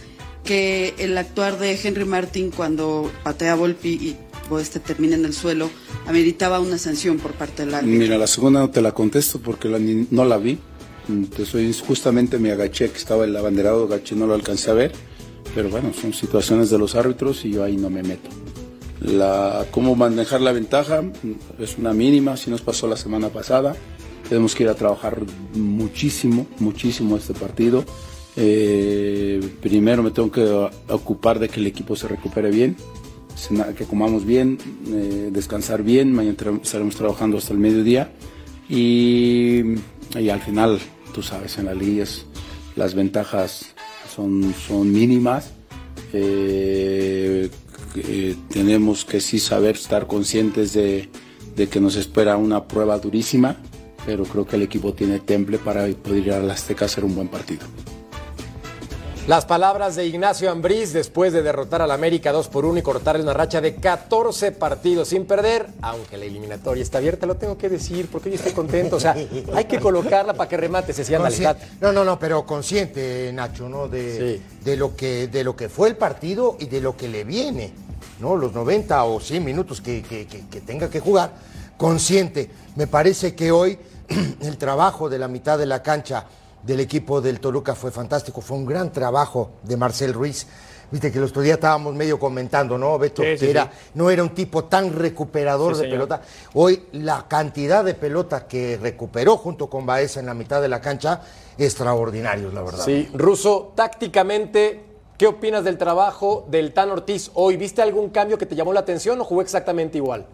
que el actuar de Henry Martin cuando patea a Volpi y este termina en el suelo ameritaba una sanción por parte del árbitro. Mira, la segunda no te la contesto porque la ni- no la vi. Mm, soy, justamente me agaché, que estaba el abanderado, agaché, no lo alcancé a ver. Pero bueno, son situaciones de los árbitros y yo ahí no me meto. La, cómo manejar la ventaja es una mínima, si nos pasó la semana pasada. Tenemos que ir a trabajar muchísimo, muchísimo este partido. Eh, primero me tengo que ocupar de que el equipo se recupere bien, que comamos bien, eh, descansar bien. Mañana estaremos trabajando hasta el mediodía. Y, y al final, tú sabes, en las liguillas las ventajas son, son mínimas. Eh, eh, tenemos que sí saber estar conscientes de, que nos espera una prueba durísima, pero creo que el equipo tiene temple para poder ir a la Azteca a hacer un buen partido. Las palabras de Ignacio Ambriz después de derrotar al América 2 por 1 y cortarle una racha de 14 partidos sin perder, aunque la eliminatoria está abierta, lo tengo que decir porque yo estoy contento. O sea, hay que colocarla para que remate, se Consci- No, no, no, pero consciente, Nacho, ¿no? De, de, lo que, de lo que fue el partido y de lo que le viene, ¿no? Los 90 o 100 minutos que, que- que- que tenga que jugar. Consciente. Me parece que hoy el trabajo de la mitad de la cancha del equipo del Toluca fue fantástico. Fue un gran trabajo de Marcel Ruiz. Viste que el otro día estábamos medio comentando, ¿no, Beto? Sí, que sí. era, no era un tipo tan recuperador Sí, de señor. pelota. Hoy la cantidad de pelota que recuperó junto con Baeza en la mitad de la cancha, extraordinarios, la verdad. Sí, Russo, tácticamente, ¿qué opinas del trabajo del Tan Ortiz hoy? ¿Viste algún cambio que te llamó la atención o jugó exactamente igual?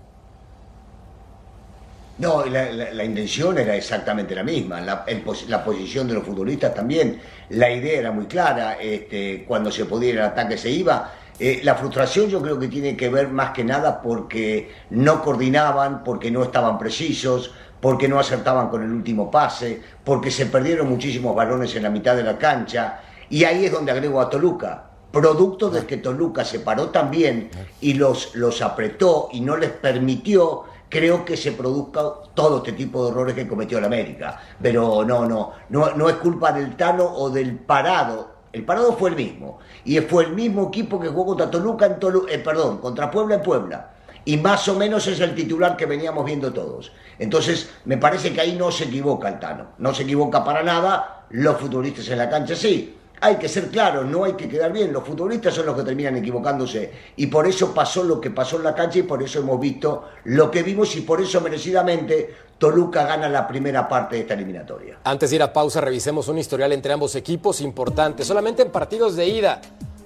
No, la, intención era exactamente la misma, la, el la posición de los futbolistas también, la idea era muy clara, este, cuando se podía ir al ataque se iba, Eh, la frustración yo creo que tiene que ver más que nada porque no coordinaban, porque no estaban precisos, porque no acertaban con el último pase, porque se perdieron muchísimos balones en la mitad de la cancha. Y ahí es donde agrego a Toluca. Producto de que Toluca se paró también y los, los apretó y no les permitió, creo que se produzca todo este tipo de errores que cometió el América. Pero no, no, no, es culpa del Tano o del parado. El parado fue el mismo. Y fue el mismo equipo que jugó contra Toluca en Toluca, eh, perdón, contra Puebla en Puebla. Y más o menos es el titular que veníamos viendo todos. Entonces, me parece que ahí no se equivoca el Tano. No se equivoca para nada. Los futbolistas en la cancha sí hay que ser claro, no hay que quedar bien. Los futbolistas son los que terminan equivocándose. Y por eso pasó lo que pasó en la cancha y por eso hemos visto lo que vimos y por eso merecidamente Toluca gana la primera parte de esta eliminatoria. Antes de ir a pausa, revisemos un historial entre ambos equipos importante. Solamente en partidos de ida,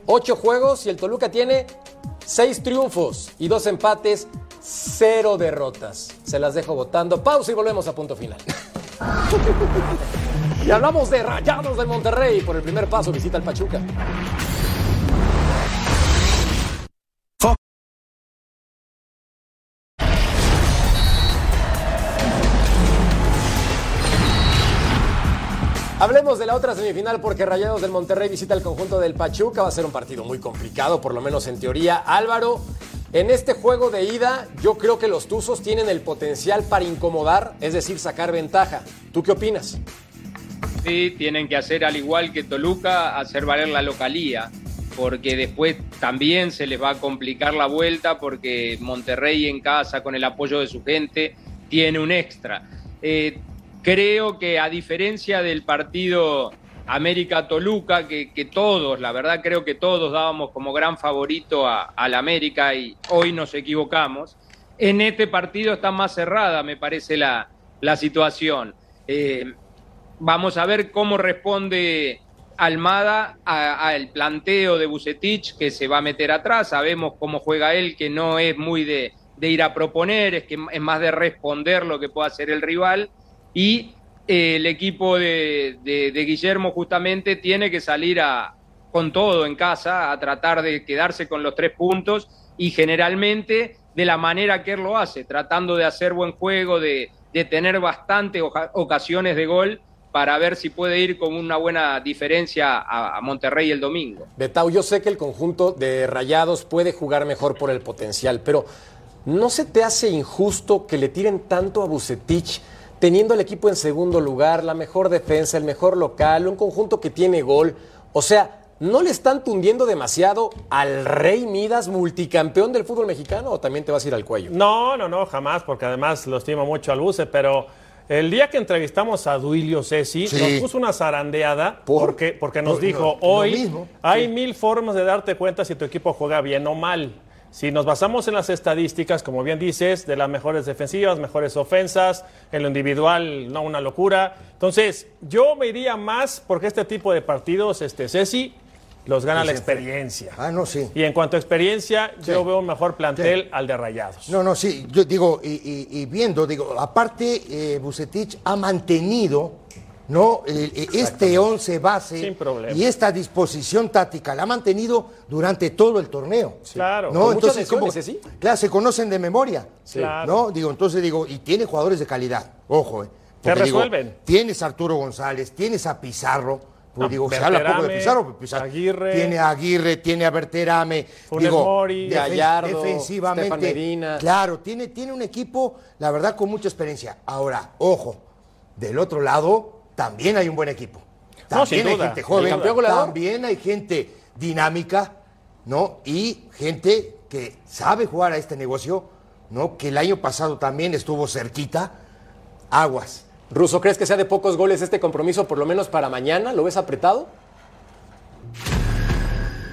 ocho juegos y el Toluca tiene seis triunfos y dos empates, cero derrotas. Se las dejo votando. Pausa y volvemos a punto final. Y hablamos de Rayados del Monterrey. Por el primer paso visita el Pachuca. Hablemos de la otra semifinal porque Rayados del Monterrey visita el conjunto del Pachuca. Va a ser un partido muy complicado, por lo menos en teoría. Álvaro, en este juego de ida, yo creo que los Tuzos tienen el potencial para incomodar, es decir, sacar ventaja. ¿Tú qué opinas? Sí, tienen que hacer al igual que Toluca, hacer valer la localía, porque después también se les va a complicar la vuelta, porque Monterrey en casa, con el apoyo de su gente, tiene un extra. Eh, creo que a diferencia del partido América-Toluca, que, todos, la verdad creo que todos dábamos como gran favorito a, al América y hoy nos equivocamos, en este partido está más cerrada, me parece, la, la situación. Eh, Vamos a ver cómo responde Almada al planteo de Bucetich, que se va a meter atrás. Sabemos cómo juega él, que no es muy de, ir a proponer, es que es más de responder lo que pueda hacer el rival. Y eh, el equipo de, Guillermo justamente tiene que salir a, con todo en casa, a tratar de quedarse con los tres puntos y generalmente de la manera que él lo hace, tratando de hacer buen juego, de, de tener bastantes ocasiones de gol para ver si puede ir con una buena diferencia a, Monterrey el domingo. Betau, yo sé que el conjunto de Rayados puede jugar mejor por el potencial, pero ¿no se te hace injusto que le tiren tanto a Bucetich? teniendo el equipo en segundo lugar, la mejor defensa, el mejor local, un conjunto que tiene gol. O sea, ¿no le están tundiendo demasiado al Rey Midas, multicampeón del fútbol mexicano, o también te vas a ir al cuello? No, no, no, jamás, porque además lo estimo mucho al Buce, pero el día que entrevistamos a Duilio Ceci, nos puso una zarandeada porque, porque nos dijo, hoy hay mil formas de darte cuenta si tu equipo juega bien o mal. Si nos basamos en las estadísticas, como bien dices, de las mejores defensivas, mejores ofensas, en lo individual, no una locura. Entonces, yo me iría más porque este tipo de partidos, este Ceci, los gana la experiencia. Ah, no, sí. Y en cuanto a experiencia, yo veo un mejor plantel al de Rayados. No, no, sí. Yo digo, y, viendo, digo, aparte, eh, Bucetich ha mantenido, ¿no? este 11 base y esta disposición táctica la ha mantenido durante todo el torneo. Claro. ¿no? Entonces, como, claro, se conocen de memoria. Claro. ¿no? Digo, entonces digo, y tiene jugadores de calidad. Ojo, ¿eh? ¿Qué resuelven? tienes a Arturo González, tienes a Pizarro digo, se habla poco de Pizarro, Pizarro Aguirre, tiene a Aguirre, tiene a Berterame, digo, Mori, Gallardo, defensivamente. Claro, tiene, tiene un equipo, la verdad, con mucha experiencia. Ahora, ojo, del otro lado también hay un buen equipo. También hay gente joven, también hay gente dinámica, ¿no? Y gente que sabe jugar a este negocio, ¿no? Que el año pasado también estuvo cerquita. Aguas Ruso, ¿crees que sea de pocos goles este compromiso, por lo menos para mañana? ¿Lo ves apretado?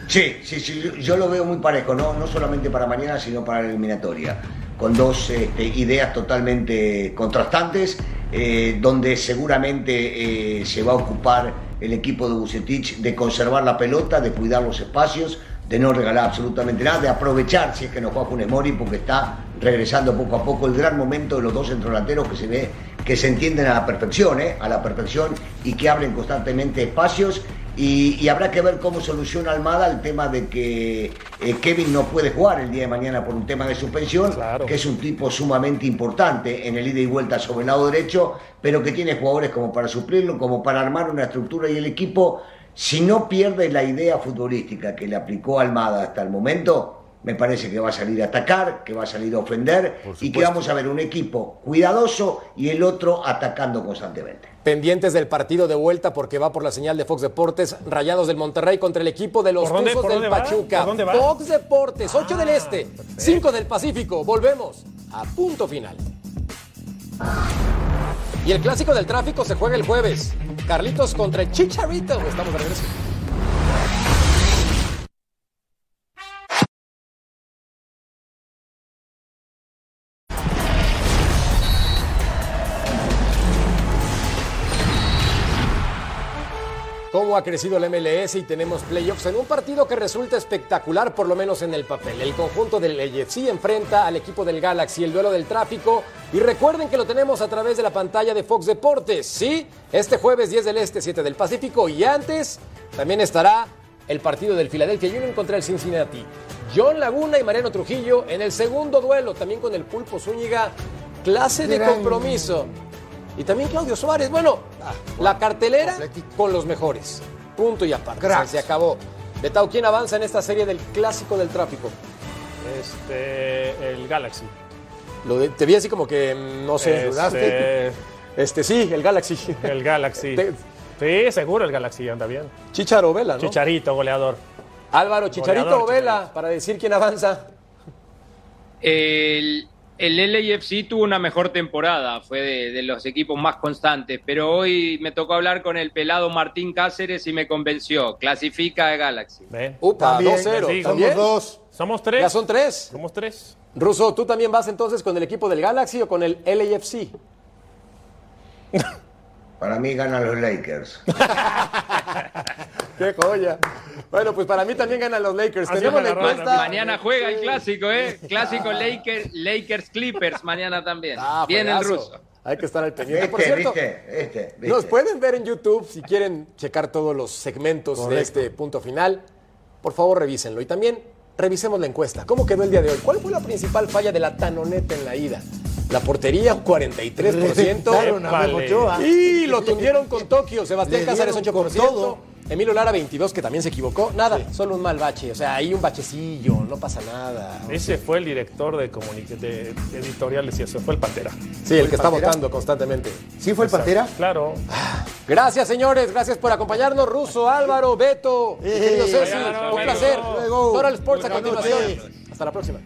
Sí, sí, sí, yo lo veo muy parejo, no, no solamente para mañana, sino para la eliminatoria, con dos este, ideas totalmente contrastantes, eh, donde seguramente eh, se va a ocupar el equipo de Bucetich de conservar la pelota, de cuidar los espacios, de no regalar absolutamente nada, de aprovechar si es que no juega Funes Mori, porque está regresando poco a poco el gran momento de los dos centrodelanteros que se ve que se entienden a la perfección, ¿eh? a la perfección y que abren constantemente espacios Y, y habrá que ver cómo soluciona Almada el tema de que eh, Kevin no puede jugar el día de mañana por un tema de suspensión, que es un tipo sumamente importante en el ida y vuelta sobre el lado derecho, pero que tiene jugadores como para suplirlo, como para armar una estructura y el equipo, si no pierde la idea futbolística que le aplicó Almada hasta el momento, me parece que va a salir a atacar, que va a salir a ofender y que vamos a ver un equipo cuidadoso y el otro atacando constantemente. Pendientes del partido de vuelta porque va por la señal de Fox Deportes, Rayados del Monterrey contra el equipo de los ¿Por dónde- Tuzos del dónde va? Pachuca. ¿Por dónde va? Fox Deportes, 8 del Ah, Este, 5 del Pacífico. Volvemos a punto final. Y el clásico del tráfico se juega el jueves. Carlitos contra el Chicharito. Estamos de regreso. Cómo ha crecido el MLS y tenemos playoffs en un partido que resulta espectacular, por lo menos en el papel. El conjunto del AFC enfrenta al equipo del Galaxy, el duelo del tráfico. Y recuerden que lo tenemos a través de la pantalla de Fox Deportes. Sí, este jueves 10 del Este, 7 del Pacífico. Y antes también estará el partido del Philadelphia Union contra el Cincinnati. John Laguna y Mariano Trujillo en el segundo duelo, también con el Pulpo Zúñiga. Clase de compromiso. Y también Claudio Suárez. Bueno, la cartelera con los mejores. Punto y aparte. Se acabó. Betao, ¿quién avanza en esta serie del clásico del tráfico? Este, el Galaxy. Lo de- te vi así como que mm, no sé. Este- ¿dudaste? Este sí, el Galaxy. El Galaxy. Te- Sí, seguro el Galaxy anda bien. Chicharo Vela, ¿no? Chicharito, goleador. Álvaro, Chicharito Goleador, o Vela, para decir quién avanza. El, el LAFC tuvo una mejor temporada, fue de, de los equipos más constantes, pero hoy me tocó hablar con el pelado Martín Cáceres y me convenció. Clasifica a Galaxy. Upa, También, 2-0. digo. ¿También? Somos dos. Somos tres. Ya son tres. Somos tres. Ruso, ¿tú también vas entonces con el equipo del Galaxy o con el LAFC? Para mí ganan los Lakers. ¡Qué joya! Bueno, pues para mí también ganan los Lakers. Así Tenemos la encuesta. Mañana juega el clásico, ¿eh? Clásico Lakers, Lakers Clippers mañana también. Ah, Bien el ruso. Hay que estar al pendiente. Por cierto, ¿Viste? ¿Viste? ¿Viste? nos pueden ver en YouTube si quieren checar todos los segmentos de este punto final. Por favor, revísenlo. Y también revisemos la encuesta. ¿Cómo quedó el día de hoy? ¿Cuál fue la principal falla de la Tanoneta en la ida? La portería, un 43%. Reventaron a Memo Épale. Ochoa. Y lo tundieron con Tokio. Sebastián Cáceres, dieron 8%. con todo. Emilio Lara, 22, que también se equivocó. Nada, solo un mal bache. O sea, ahí un bachecillo, no pasa nada. Ese fue el director de, de, de editoriales y eso, fue el Pantera. Sí, el que está votando constantemente. ¿Sí fue el Pantera? Claro. Gracias, señores. Gracias por acompañarnos. Ruso, Álvaro, Beto, querido Eh, Ceci. Álvaro, Un placer. Luego. Total Sports a continuación. Hasta la próxima.